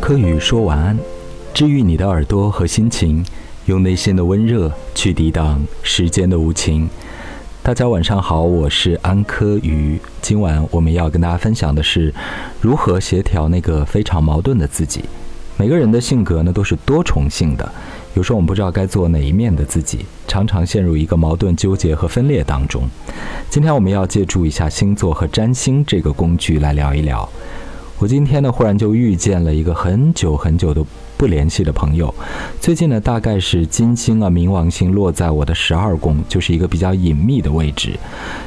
柯宇说晚安，治愈你的耳朵和心情，用内心的温热去抵挡时间的无情。大家晚上好，我是安柯宇。今晚我们要跟大家分享的是如何协调那个非常矛盾的自己。每个人的性格呢都是多重性的，有时候我们不知道该做哪一面的自己，常常陷入一个矛盾纠结和分裂当中。今天我们要借助一下星座和占星这个工具来聊一聊。我今天呢，忽然就遇见了一个很久很久都不联系的朋友。最近呢，大概是金星啊、冥王星落在我的十二宫，就是一个比较隐秘的位置。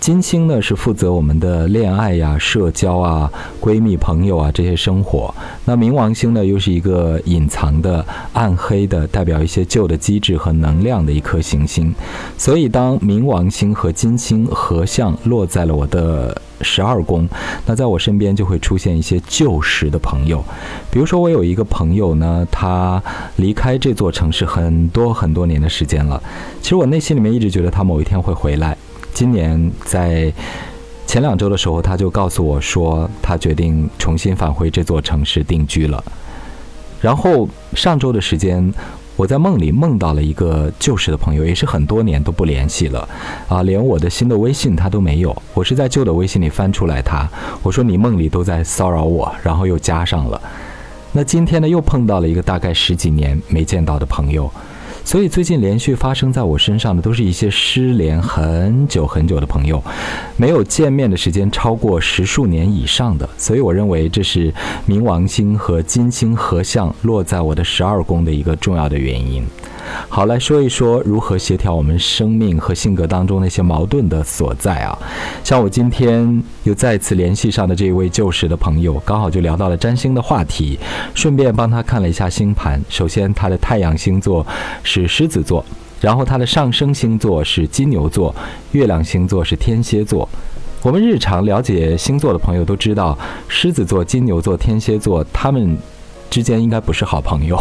金星呢是负责我们的恋爱呀、社交啊、闺蜜朋友啊这些生活。那冥王星呢又是一个隐藏的、暗黑的，代表一些旧的机制和能量的一颗行星。所以当冥王星和金星合相落在了我的十二宫，那在我身边就会出现一些旧时的朋友。比如说，我有一个朋友呢，他离开这座城市很多很多年的时间了。其实我内心里面一直觉得他某一天会回来。今年在前两周的时候，他就告诉我说，他决定重新返回这座城市定居了。然后上周的时间，我在梦里梦到了一个旧时的朋友，也是很多年都不联系了，啊，连我的新的微信他都没有。我是在旧的微信里翻出来他，我说你梦里都在骚扰我，然后又加上了。那今天呢，又碰到了一个大概十几年没见到的朋友。所以最近连续发生在我身上的都是一些失联很久很久的朋友，没有见面的时间超过十数年以上的。所以我认为这是冥王星和金星合相落在我的十二宫的一个重要的原因。好，来说一说如何协调我们生命和性格当中那些矛盾的所在啊。像我今天又再次联系上的这一位旧时的朋友，刚好就聊到了占星的话题，顺便帮他看了一下星盘。首先，他的太阳星座是狮子座，然后他的上升星座是金牛座，月亮星座是天蝎座。我们日常了解星座的朋友都知道，狮子座、金牛座、天蝎座，他们之间应该不是好朋友，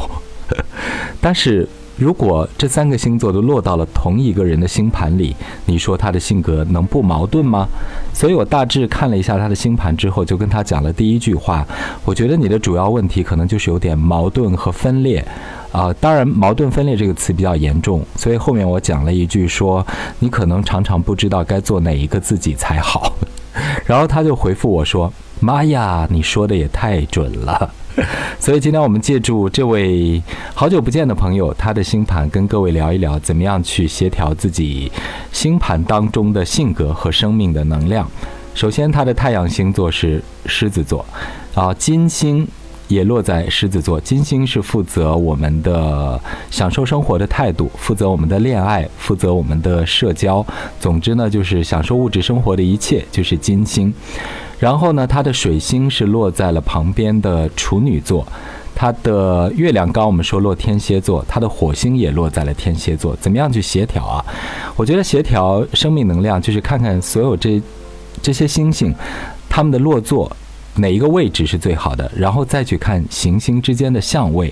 但是。如果这三个星座都落到了同一个人的星盘里，你说他的性格能不矛盾吗？所以我大致看了一下他的星盘之后，就跟他讲了第一句话。我觉得你的主要问题可能就是有点矛盾和分裂，啊，当然矛盾分裂这个词比较严重，所以后面我讲了一句说，你可能常常不知道该做哪一个自己才好。然后他就回复我说：“妈呀，你说的也太准了。” 所以今天我们借助这位好久不见的朋友，他的星盘跟各位聊一聊，怎么样去协调自己星盘当中的性格和生命的能量。首先，他的太阳星座是狮子座，啊，金星也落在狮子座。金星是负责我们的享受生活的态度，负责我们的恋爱，负责我们的社交。总之呢，就是享受物质生活的一切，就是金星。然后呢，它的水星是落在了旁边的处女座，它的月亮刚我们说落天蝎座，它的火星也落在了天蝎座。怎么样去协调啊？我觉得协调生命能量就是看看所有这这些星星，它们的落座。哪一个位置是最好的？然后再去看行星之间的相位。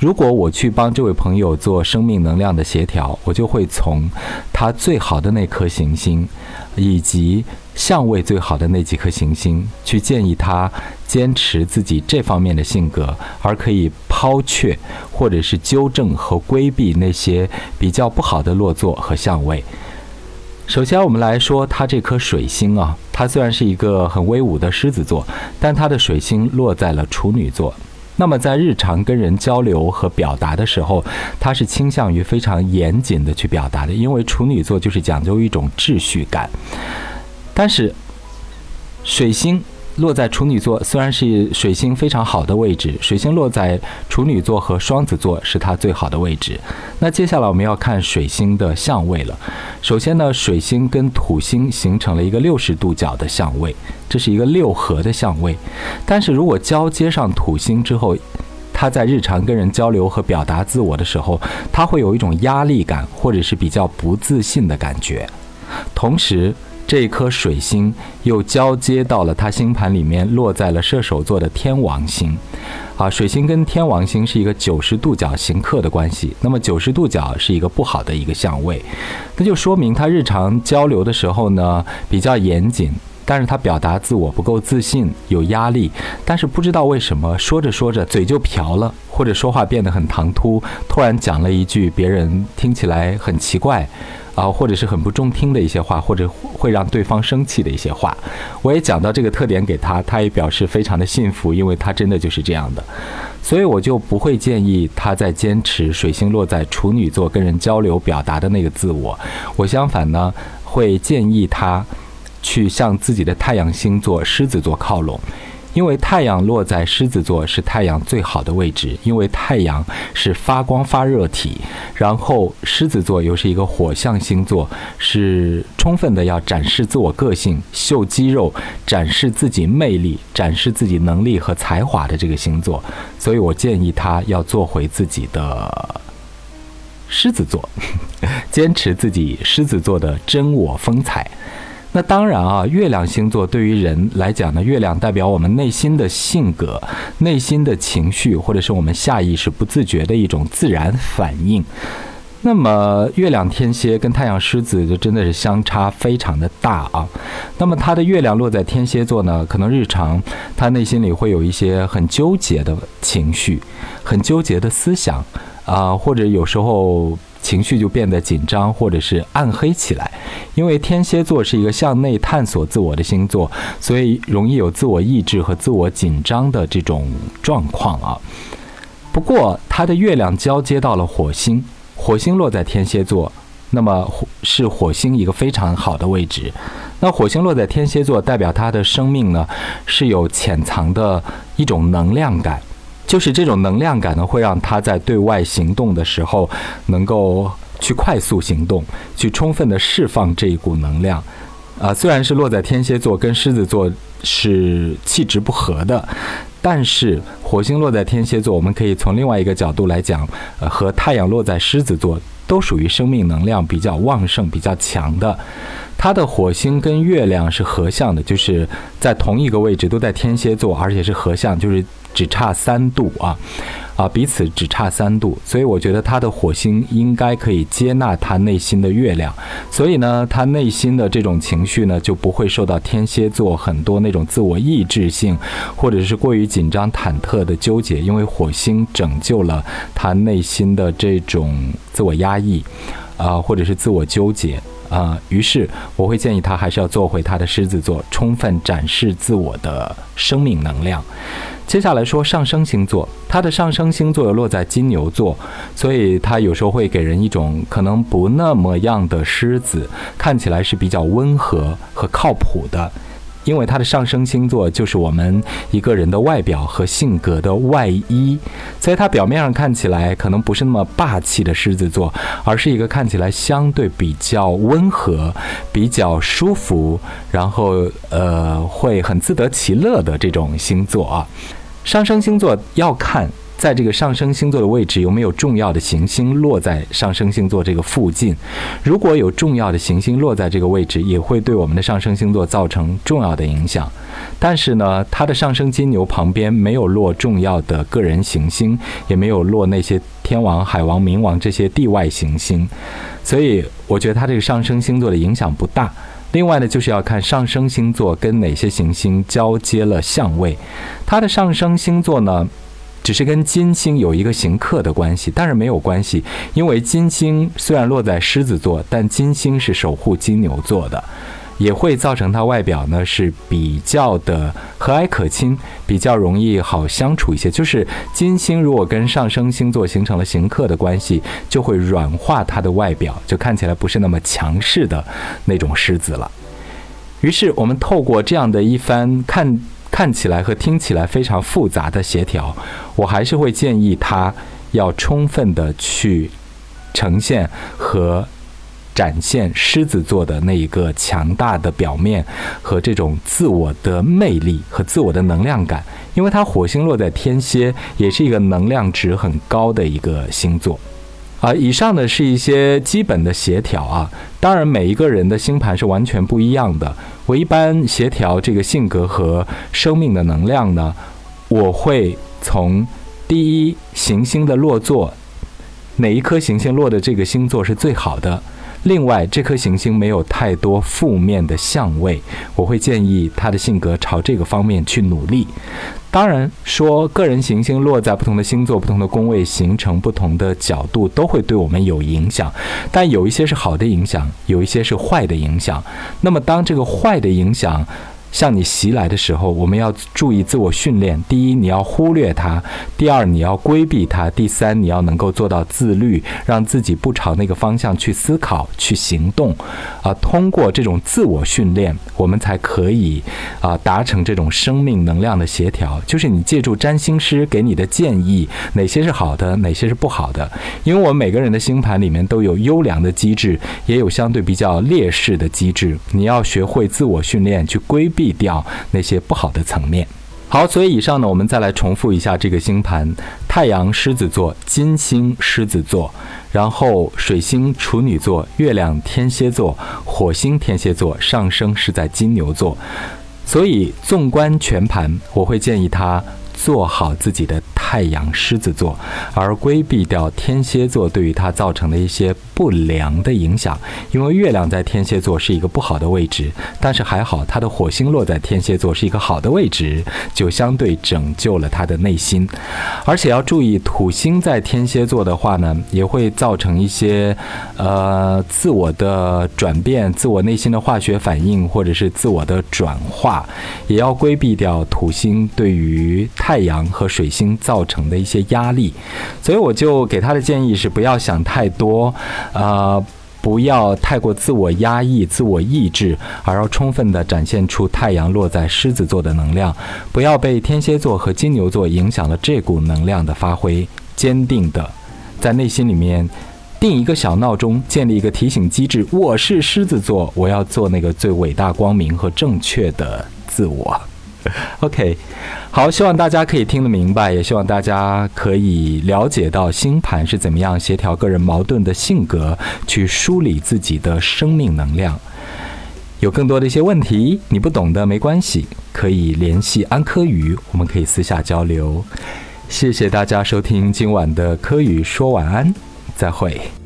如果我去帮这位朋友做生命能量的协调，我就会从他最好的那颗行星，以及相位最好的那几颗行星，去建议他坚持自己这方面的性格，而可以抛却或者是纠正和规避那些比较不好的落座和相位。首先，我们来说他这颗水星啊，它虽然是一个很威武的狮子座，但它的水星落在了处女座。那么，在日常跟人交流和表达的时候，它是倾向于非常严谨的去表达的，因为处女座就是讲究一种秩序感。但是，水星。落在处女座虽然是水星非常好的位置，水星落在处女座和双子座是它最好的位置。那接下来我们要看水星的相位了。首先呢，水星跟土星形成了一个六十度角的相位，这是一个六合的相位。但是如果交接上土星之后，他在日常跟人交流和表达自我的时候，他会有一种压力感，或者是比较不自信的感觉。同时，这颗水星又交接到了他星盘里面，落在了射手座的天王星，啊，水星跟天王星是一个九十度角行克的关系。那么九十度角是一个不好的一个相位，那就说明他日常交流的时候呢比较严谨。但是他表达自我不够自信，有压力，但是不知道为什么说着说着嘴就瓢了，或者说话变得很唐突，突然讲了一句别人听起来很奇怪。啊，或者是很不中听的一些话，或者会让对方生气的一些话，我也讲到这个特点给他，他也表示非常的幸福，因为他真的就是这样的，所以我就不会建议他在坚持水星落在处女座跟人交流表达的那个自我，我相反呢会建议他去向自己的太阳星座狮子座靠拢。因为太阳落在狮子座是太阳最好的位置，因为太阳是发光发热体，然后狮子座又是一个火象星座，是充分的要展示自我个性、秀肌肉、展示自己魅力、展示自己能力和才华的这个星座，所以我建议他要做回自己的狮子座，坚持自己狮子座的真我风采。那当然啊，月亮星座对于人来讲呢，月亮代表我们内心的性格、内心的情绪，或者是我们下意识不自觉的一种自然反应。那么，月亮天蝎跟太阳狮子就真的是相差非常的大啊。那么，他的月亮落在天蝎座呢，可能日常他内心里会有一些很纠结的情绪，很纠结的思想啊，或者有时候。情绪就变得紧张，或者是暗黑起来。因为天蝎座是一个向内探索自我的星座，所以容易有自我意志和自我紧张的这种状况啊。不过，他的月亮交接到了火星，火星落在天蝎座，那么是火星一个非常好的位置。那火星落在天蝎座，代表他的生命呢是有潜藏的一种能量感。就是这种能量感呢，会让他在对外行动的时候，能够去快速行动，去充分的释放这一股能量。啊，虽然是落在天蝎座，跟狮子座是气质不合的，但是火星落在天蝎座，我们可以从另外一个角度来讲，呃，和太阳落在狮子座都属于生命能量比较旺盛、比较强的。它的火星跟月亮是合相的，就是在同一个位置，都在天蝎座，而且是合相，就是。只差三度啊，啊，彼此只差三度，所以我觉得他的火星应该可以接纳他内心的月亮，所以呢，他内心的这种情绪呢就不会受到天蝎座很多那种自我抑制性，或者是过于紧张忐忑的纠结，因为火星拯救了他内心的这种自我压抑，啊，或者是自我纠结。啊，于是我会建议他还是要做回他的狮子座，充分展示自我的生命能量。接下来说上升星座，他的上升星座又落在金牛座，所以他有时候会给人一种可能不那么样的狮子，看起来是比较温和和靠谱的。因为它的上升星座就是我们一个人的外表和性格的外衣，所以他表面上看起来可能不是那么霸气的狮子座，而是一个看起来相对比较温和、比较舒服，然后呃会很自得其乐的这种星座啊。上升星座要看。在这个上升星座的位置有没有重要的行星落在上升星座这个附近？如果有重要的行星落在这个位置，也会对我们的上升星座造成重要的影响。但是呢，它的上升金牛旁边没有落重要的个人行星，也没有落那些天王、海王、冥王这些地外行星，所以我觉得它这个上升星座的影响不大。另外呢，就是要看上升星座跟哪些行星交接了相位，它的上升星座呢？只是跟金星有一个行克的关系，但是没有关系，因为金星虽然落在狮子座，但金星是守护金牛座的，也会造成它外表呢是比较的和蔼可亲，比较容易好相处一些。就是金星如果跟上升星座形成了行克的关系，就会软化它的外表，就看起来不是那么强势的那种狮子了。于是我们透过这样的一番看。看起来和听起来非常复杂的协调，我还是会建议他要充分的去呈现和展现狮子座的那一个强大的表面和这种自我的魅力和自我的能量感，因为它火星落在天蝎，也是一个能量值很高的一个星座。啊，以上呢是一些基本的协调啊，当然每一个人的星盘是完全不一样的。我一般协调这个性格和生命的能量呢，我会从第一行星的落座，哪一颗行星落的这个星座是最好的，另外，这颗行星没有太多负面的相位，我会建议他的性格朝这个方面去努力。当然，说个人行星落在不同的星座、不同的宫位，形成不同的角度，都会对我们有影响。但有一些是好的影响，有一些是坏的影响。那么，当这个坏的影响，向你袭来的时候，我们要注意自我训练。第一，你要忽略它；第二，你要规避它；第三，你要能够做到自律，让自己不朝那个方向去思考、去行动。啊，通过这种自我训练，我们才可以啊达成这种生命能量的协调。就是你借助占星师给你的建议，哪些是好的，哪些是不好的。因为我们每个人的星盘里面都有优良的机制，也有相对比较劣势的机制。你要学会自我训练，去规避。避掉那些不好的层面。好，所以以上呢，我们再来重复一下这个星盘：太阳狮子座，金星狮子座，然后水星处女座，月亮天蝎座，火星天蝎座，上升是在金牛座。所以纵观全盘，我会建议他做好自己的。太阳狮子座，而规避掉天蝎座对于他造成的一些不良的影响，因为月亮在天蝎座是一个不好的位置，但是还好他的火星落在天蝎座是一个好的位置，就相对拯救了他的内心。而且要注意，土星在天蝎座的话呢，也会造成一些呃自我的转变、自我内心的化学反应，或者是自我的转化，也要规避掉土星对于太阳和水星造。造成的一些压力，所以我就给他的建议是不要想太多，呃，不要太过自我压抑、自我抑制，而要充分的展现出太阳落在狮子座的能量，不要被天蝎座和金牛座影响了这股能量的发挥。坚定的在内心里面定一个小闹钟，建立一个提醒机制：我是狮子座，我要做那个最伟大、光明和正确的自我。OK，好，希望大家可以听得明白，也希望大家可以了解到星盘是怎么样协调个人矛盾的性格，去梳理自己的生命能量。有更多的一些问题你不懂的没关系，可以联系安科宇，我们可以私下交流。谢谢大家收听今晚的科宇说晚安，再会。